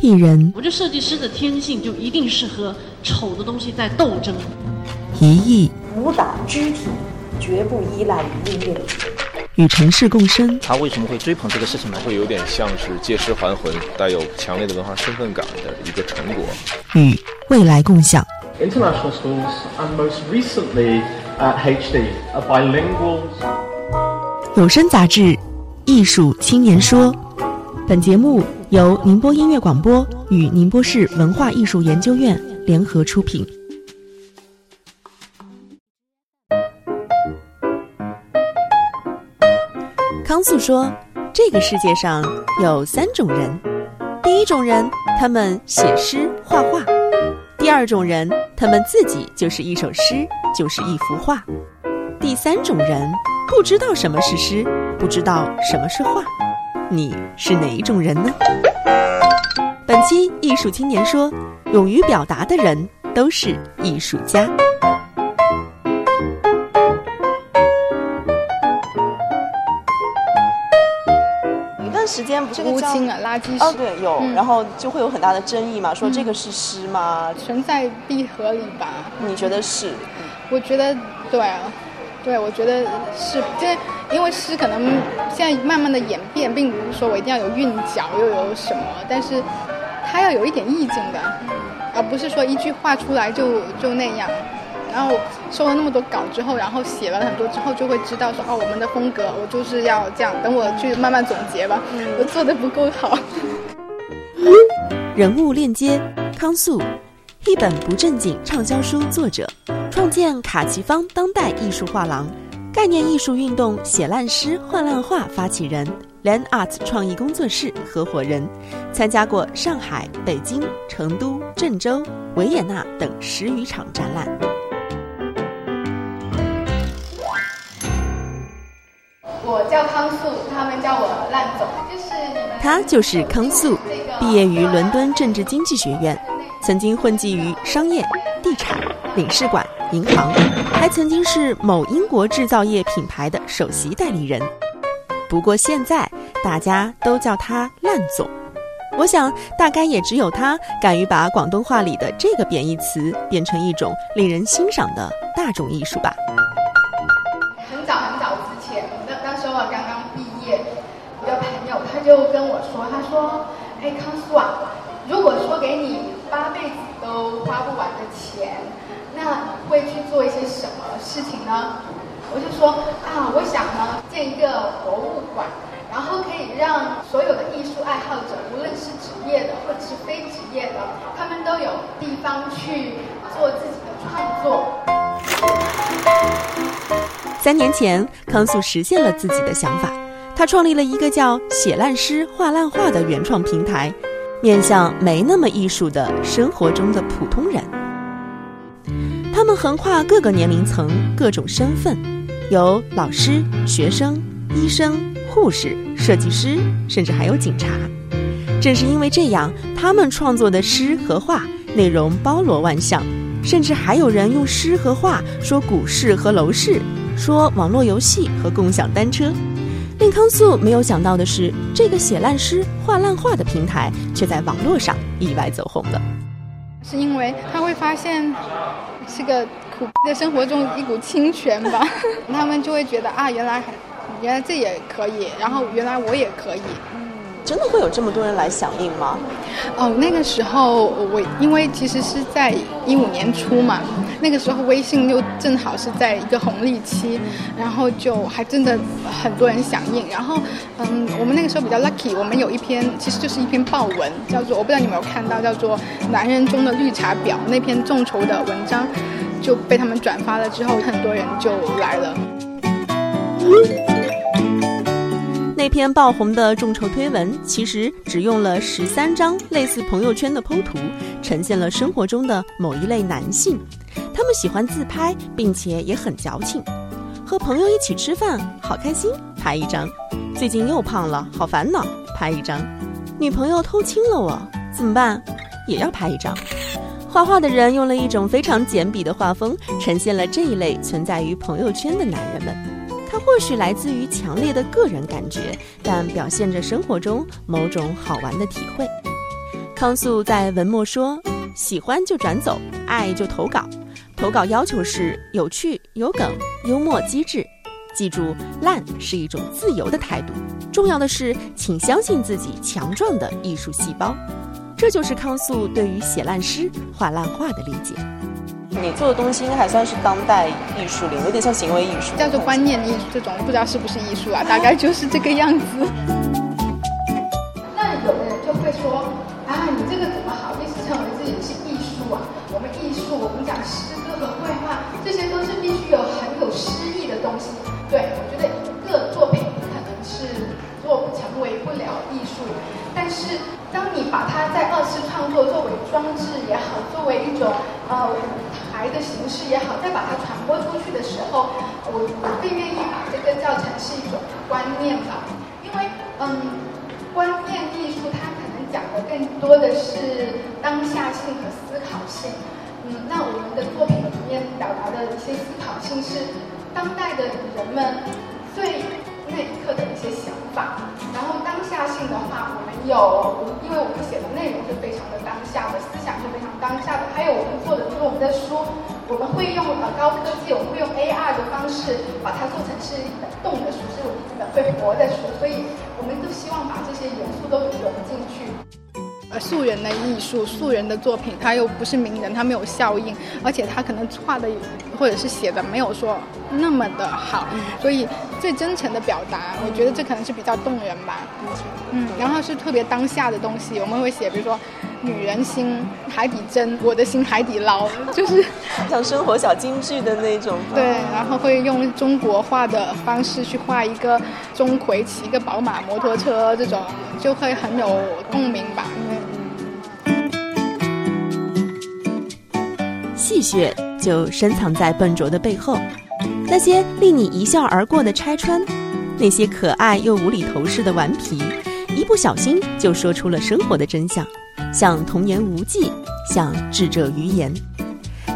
艺人我这设计师的天性就一定是和丑的东西在斗争。一艺武打肢体绝不依赖于音乐。与城市共生，他为什么会追捧这个事情呢？会有点像是借尸还魂，带有强烈的文化身份感的一个成果。与未来共享。International schools and most recently at HD are bilingual. 有声杂志《艺术青年说》，本节目由宁波音乐广播与宁波市文化艺术研究院联合出品。康素说：“这个世界上有三种人，第一种人，他们写诗画画；第二种人，他们自己就是一首诗，就是一幅画；第三种人，不知道什么是诗，不知道什么是画。你是哪一种人呢？”本期艺术青年说：“勇于表达的人都是艺术家。”时间不是乌青啊，垃圾哦，对，有，嗯、然后就会有很大的争议嘛，说这个是诗吗？存在闭合里吧？你觉得是？我觉得对啊，对，我觉得是，这因为诗可能现在慢慢的演变，并不是说我一定要有韵脚又有什么，但是它要有一点意境的，而不是说一句话出来就就那样。然后收了那么多稿之后，然后写了很多之后，就会知道说哦，我们的风格我就是要这样。等我去慢慢总结吧，嗯、我做的不够好。人物链接：康素，一本不正经畅销书作者，创建卡奇方当代艺术画廊，概念艺术运动写烂诗画烂画发起人，Land Art 创意工作室合伙人，参加过上海、北京、成都、郑州、维也纳等十余场展览。我叫康素，他们叫我烂总，就是。他就是康素，毕业于伦敦政治经济学院，曾经混迹于商业、地产、领事馆、银行，还曾经是某英国制造业品牌的首席代理人。不过现在大家都叫他烂总，我想大概也只有他敢于把广东话里的这个贬义词变成一种令人欣赏的大众艺术吧。很早很早之前，那那时候我刚刚毕业，我的朋友他就跟我说，他说：“哎，康苏啊，如果说给你八辈子都花不完的钱，那你会去做一些什么事情呢？”我就说啊，我想呢建一个博物馆，然后可以让所有的艺术爱好者，无论是职业的或者是非职业的，他们都有地方去做自己的创作。三年前，康素实现了自己的想法，他创立了一个叫“写烂诗画烂画”的原创平台，面向没那么艺术的生活中的普通人。横跨各个年龄层、各种身份，有老师、学生、医生、护士、设计师，甚至还有警察。正是因为这样，他们创作的诗和画内容包罗万象，甚至还有人用诗和画说股市和楼市。说网络游戏和共享单车，令康素没有想到的是，这个写烂诗画烂画的平台却在网络上意外走红了。是因为他会发现是个苦逼的生活中一股清泉吧，他们就会觉得啊，原来原来这也可以，然后原来我也可以。真的会有这么多人来响应吗？哦，那个时候我因为其实是在一五年初嘛，那个时候微信又正好是在一个红利期，然后就还真的很多人响应。然后嗯，我们那个时候比较 lucky，我们有一篇其实就是一篇报文，叫做我不知道你有没有看到，叫做《男人中的绿茶婊》那篇众筹的文章，就被他们转发了之后，很多人就来了。那篇爆红的众筹推文，其实只用了十三张类似朋友圈的剖图，呈现了生活中的某一类男性。他们喜欢自拍，并且也很矫情。和朋友一起吃饭，好开心，拍一张；最近又胖了，好烦恼，拍一张；女朋友偷亲了我，怎么办？也要拍一张。画画的人用了一种非常简笔的画风，呈现了这一类存在于朋友圈的男人们。或许来自于强烈的个人感觉，但表现着生活中某种好玩的体会。康素在文末说：“喜欢就转走，爱就投稿。投稿要求是有趣、有梗、幽默、机智。记住，烂是一种自由的态度。重要的是，请相信自己强壮的艺术细胞。”这就是康素对于写烂诗、画烂画的理解。你做的东西应该还算是当代艺术里，有点像行为艺术，叫做观念艺术。这种不知道是不是艺术啊？大概就是这个样子。台的形式也好，再把它传播出去的时候，我我更愿意把这个叫成是一种观念吧，因为嗯，观念艺术它可能。讲的更多的是当下性和思考性，嗯，那我们的作品里面表达的一些思考性是当代的人们最那一刻的一些想法，然后当下性的话，我们有，因为我们写的内容是非常的当下的，当下的，还有我们做的就是我们的书，我们会用呃高科技，我们会用 AR 的方式把它做成是一本动的书，是一本会活的书，所以我们都希望把这些元素都融进去。呃，素人的艺术，素人的作品，他又不是名人，他没有效应，而且他可能画的或者是写的没有说那么的好，所以最真诚的表达，我觉得这可能是比较动人吧。嗯，然后是特别当下的东西，我们会写，比如说女人心、海底针，我的心海底捞，就是像生活小金句的那种。对，然后会用中国画的方式去画一个钟馗骑一个宝马摩托车，这种就会很有共鸣吧。戏谑就深藏在笨拙的背后，那些令你一笑而过的拆穿，那些可爱又无厘头式的顽皮，一不小心就说出了生活的真相，像童言无忌，像智者愚言。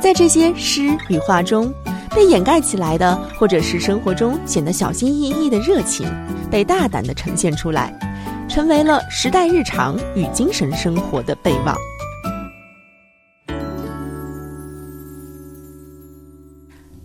在这些诗与画中，被掩盖起来的，或者是生活中显得小心翼翼的热情，被大胆地呈现出来，成为了时代日常与精神生活的备忘。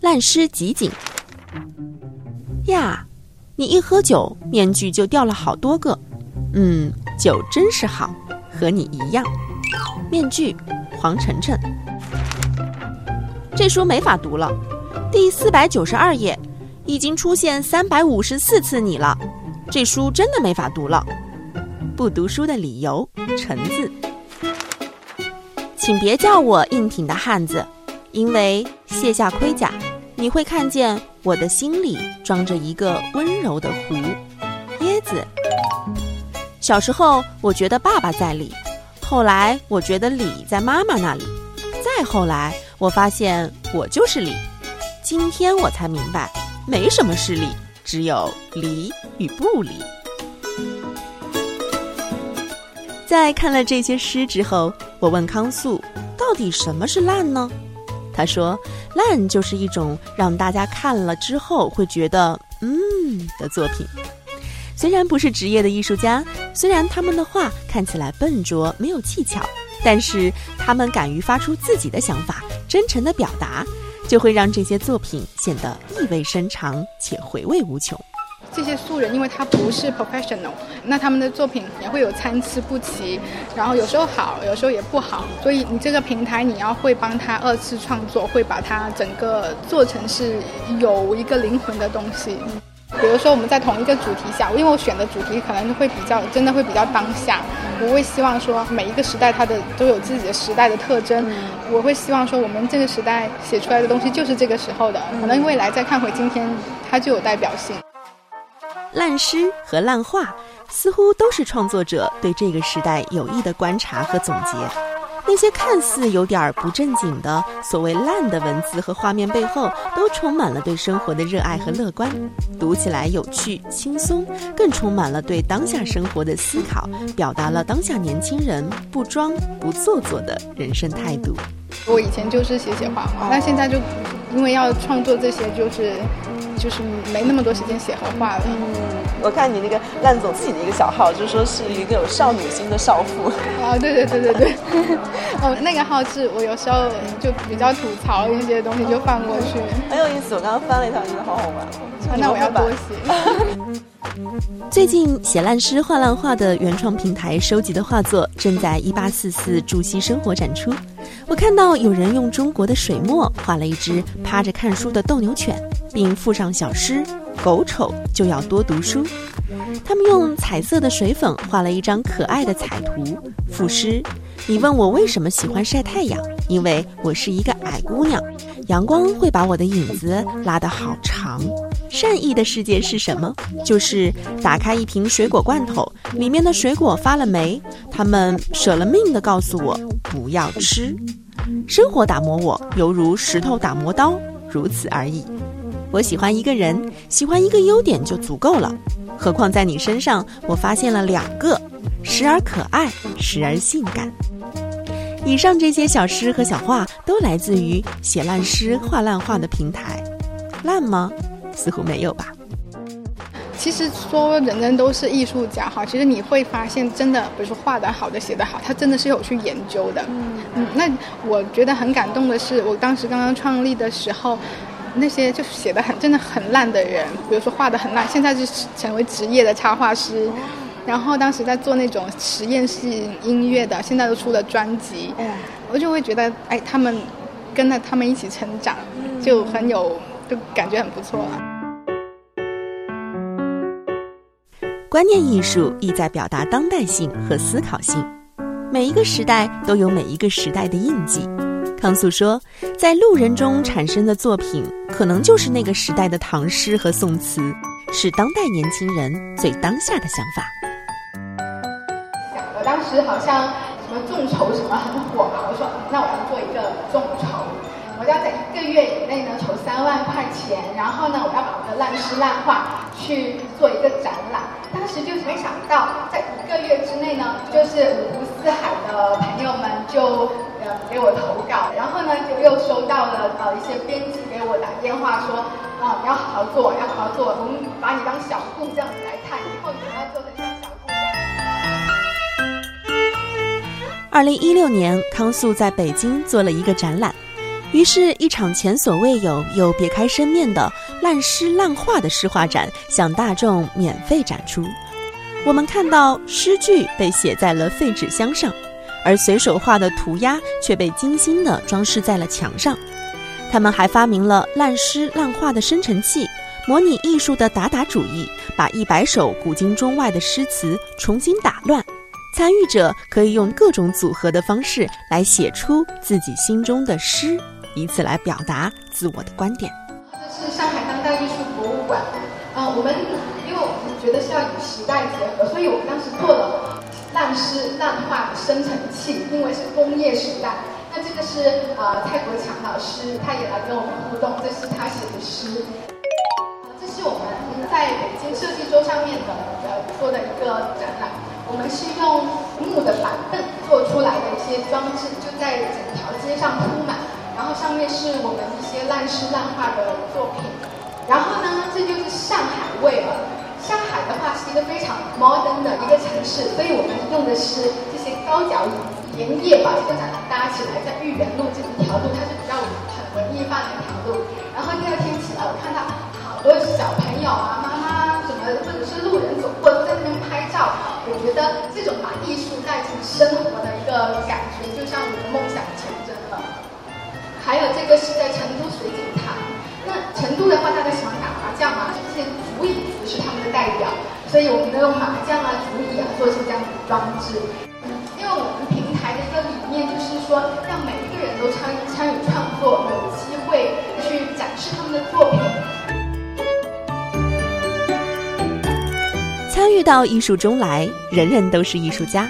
烂诗集锦呀！你一喝酒，面具就掉了好多个。嗯，酒真是好，和你一样。面具，黄晨晨。这书没法读了，第四百九十二页，已经出现三百五十四次你了。这书真的没法读了。不读书的理由，橙子。请别叫我硬挺的汉子，因为卸下盔甲。你会看见我的心里装着一个温柔的湖，椰子。小时候我觉得爸爸在理，后来我觉得理在妈妈那里，再后来我发现我就是理。今天我才明白，没什么是理，只有理与不理。在看了这些诗之后，我问康素，到底什么是烂呢？他说。烂就是一种让大家看了之后会觉得嗯的作品。虽然不是职业的艺术家，虽然他们的画看起来笨拙没有技巧，但是他们敢于发出自己的想法，真诚的表达，就会让这些作品显得意味深长且回味无穷。这些素人，因为他不是 professional，那他们的作品也会有参差不齐，然后有时候好，有时候也不好。所以你这个平台，你要会帮他二次创作，会把它整个做成是有一个灵魂的东西。比如说我们在同一个主题下，因为我选的主题可能会比较，真的会比较当下。我会希望说每一个时代它的都有自己的时代的特征。我会希望说我们这个时代写出来的东西就是这个时候的，可能未来再看回今天，它就有代表性。烂诗和烂画似乎都是创作者对这个时代有益的观察和总结。那些看似有点不正经的所谓烂的文字和画面背后，都充满了对生活的热爱和乐观。读起来有趣轻松，更充满了对当下生活的思考，表达了当下年轻人不装不做作的人生态度。我以前就是写写画画，那现在就因为要创作这些，就是。就是没那么多时间写和画了。嗯我看你那个烂总自己的一个小号，就说是一个有少女心的少妇。啊，对对对对对，哦，那个号是我有时候就比较吐槽一些东西就放过去，很有意思。我刚刚翻了一下，觉得好好玩。啊，那我要多写。最近写烂诗画烂画的原创平台收集的画作正在一八四四筑西生活展出。我看到有人用中国的水墨画了一只趴着看书的斗牛犬，并附上小诗：“狗丑就要多读书。”他们用彩色的水粉画了一张可爱的彩图，赋诗：“你问我为什么喜欢晒太阳？因为我是一个矮姑娘，阳光会把我的影子拉得好长。”善意的世界是什么？就是打开一瓶水果罐头，里面的水果发了霉，他们舍了命的告诉我不要吃。生活打磨我，犹如石头打磨刀，如此而已。我喜欢一个人，喜欢一个优点就足够了，何况在你身上，我发现了两个，时而可爱，时而性感。以上这些小诗和小画都来自于写烂诗画烂画的平台，烂吗？似乎没有吧。其实说人人都是艺术家哈，其实你会发现，真的，比如说画得好的、写得好，他真的是有去研究的。嗯，那我觉得很感动的是，我当时刚刚创立的时候，那些就是写的很真的很烂的人，比如说画的很烂，现在是成为职业的插画师，然后当时在做那种实验室音乐的，现在都出了专辑。嗯，我就会觉得，哎，他们跟着他们一起成长，就很有，就感觉很不错了。观念艺术意在表达当代性和思考性，每一个时代都有每一个时代的印记。康素说，在路人中产生的作品，可能就是那个时代的唐诗和宋词，是当代年轻人最当下的想法。想的当时好像什么众筹什么很火嘛，我说那我要做一个众筹，我要在一个月以内呢筹三万块钱，然后呢我要把我的烂诗烂画去做一个展览。当时就没想到，在一个月之内呢，就是五湖四海的朋友们就给我投稿，然后呢就又收到了呃一些编辑给我打电话说，啊你要好好做，要好好做，我们把你当小顾这样子来看，以后你还要做的像小顾一样。二零一六年，康素在北京做了一个展览。于是，一场前所未有又别开生面的烂诗烂画的诗画展向大众免费展出。我们看到诗句被写在了废纸箱上，而随手画的涂鸦却被精心地装饰在了墙上。他们还发明了烂诗烂画的生成器，模拟艺术的打打主意，把一百首古今中外的诗词重新打乱。参与者可以用各种组合的方式来写出自己心中的诗。以此来表达自我的观点。这是上海当代艺术博物馆。呃，我们因为我们觉得是要与时代结合，所以我们当时做了烂诗烂画的生成器，因为是工业时代。那这个是呃蔡国强老师，他也来跟我们互动，这是他写的诗。这是我们在北京设计周上面的呃做的一个展览，我们是用木的板凳做出来的一些装置，就在整条街上铺满。然后上面是我们一些烂诗烂画的作品，然后呢，这就是上海味了。是一个非常 modern 的一个城市，所以我们用的是这些高脚椅，连夜把这个展览搭起来，在豫园路这一条路，它是比较很文艺范的一条路。然后第二天起来，我看到好多小朋友啊、妈妈什么，或者是路人走过都在那边拍照。我觉得这种把艺术带进生活的一个感觉，就像我的梦想成真了。还有这个是在成都水景堂，那成都的话，大家喜欢打麻将嘛，这些竹椅子是他们的代表，所以我们都用麻将啊、竹椅啊做一些这样的装置。因为我们平台的一个理念就是说，让每一个人都参参与创作，有机会去展示他们的作品。参与到艺术中来，人人都是艺术家。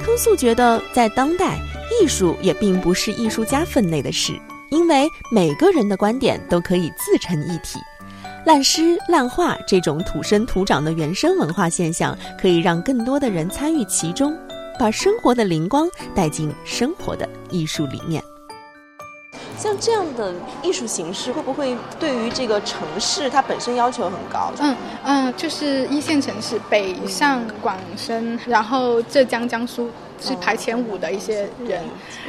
康素觉得，在当代。艺术也并不是艺术家分内的事，因为每个人的观点都可以自成一体。烂诗烂画这种土生土长的原生文化现象，可以让更多的人参与其中，把生活的灵光带进生活的艺术里面。像这样的艺术形式，会不会对于这个城市它本身要求很高？嗯嗯，就是一线城市，北上广深，然后浙江、江苏是排前五的一些人。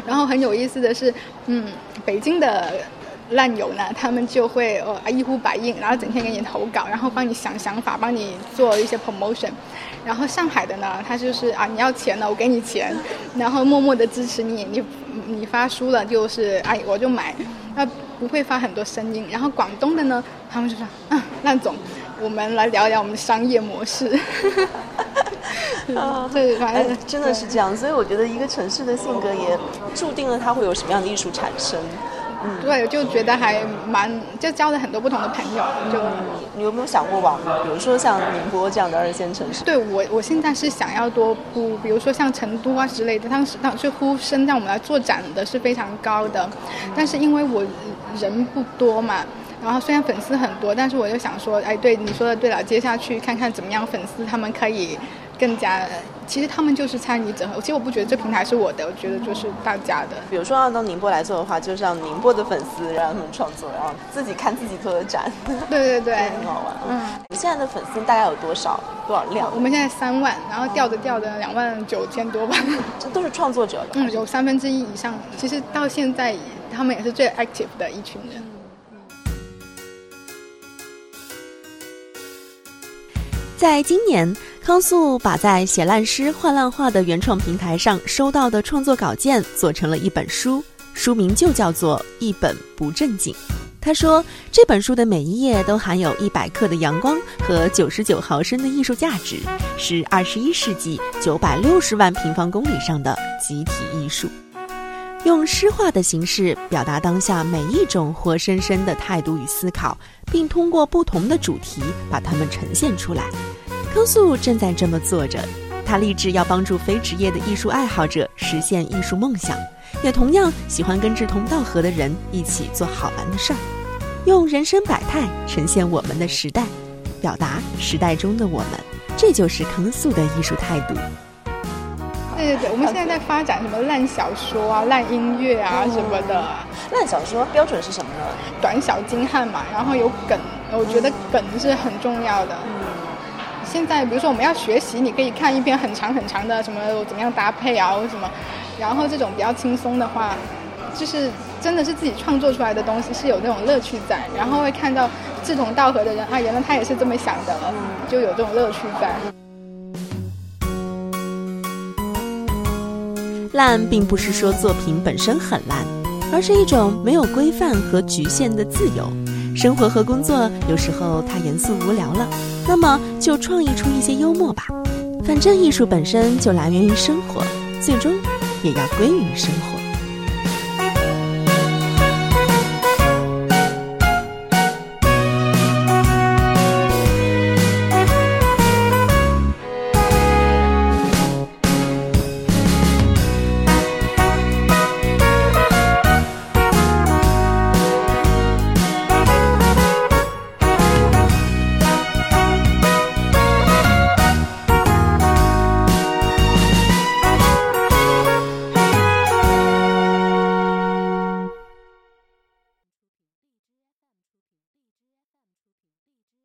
然后很有意思的是，嗯，北京的。烂友呢，他们就会呃一呼百应，然后整天给你投稿，然后帮你想想法，帮你做一些 promotion。然后上海的呢，他就是啊你要钱了，我给你钱，然后默默的支持你，你你发书了就是哎我就买，那不会发很多声音。然后广东的呢，他们就说啊烂总，我们来聊聊我们的商业模式。啊，对，反正真的是这样，所以我觉得一个城市的性格也注定了它会有什么样的艺术产生。对，就觉得还蛮，就交了很多不同的朋友。就你有没有想过往，比如说像宁波这样的二线城市？对我，我现在是想要多铺，比如说像成都啊之类的，当时当时呼声让我们来做展的是非常高的，但是因为我人不多嘛，然后虽然粉丝很多，但是我就想说，哎，对你说的对了，接下去看看怎么样粉丝他们可以。更加，其实他们就是参与整合。其实我不觉得这平台是我的，我觉得就是大家的。比如说要到宁波来做的话，就是让宁波的粉丝让他们创作，然后自己看自己做的展。对对对，很好玩。嗯，你现在的粉丝大概有多少？多少量？我们现在三万，然后掉着掉着两万九千多吧。这都是创作者。嗯，有三分之一以上。其实到现在，他们也是最 active 的一群人。在今年。康素把在写烂诗、画烂画的原创平台上收到的创作稿件做成了一本书，书名就叫做《一本不正经》。他说，这本书的每一页都含有一百克的阳光和九十九毫升的艺术价值，是二十一世纪九百六十万平方公里上的集体艺术，用诗画的形式表达当下每一种活生生的态度与思考，并通过不同的主题把它们呈现出来。康素正在这么做着，他立志要帮助非职业的艺术爱好者实现艺术梦想，也同样喜欢跟志同道合的人一起做好玩的事儿，用人生百态呈现我们的时代，表达时代中的我们，这就是康素的艺术态度。对对对，我们现在在发展什么烂小说啊、烂音乐啊什么的。烂小说标准是什么呢？短小精悍嘛，然后有梗，我觉得梗是很重要的。嗯现在比如说我们要学习，你可以看一篇很长很长的什么怎么样搭配啊，或什么，然后这种比较轻松的话，就是真的是自己创作出来的东西是有那种乐趣在，然后会看到志同道合的人啊，原来他也是这么想的，就有这种乐趣在。烂并不是说作品本身很烂，而是一种没有规范和局限的自由。生活和工作有时候太严肃无聊了。那么就创意出一些幽默吧，反正艺术本身就来源于生活，最终也要归于生活。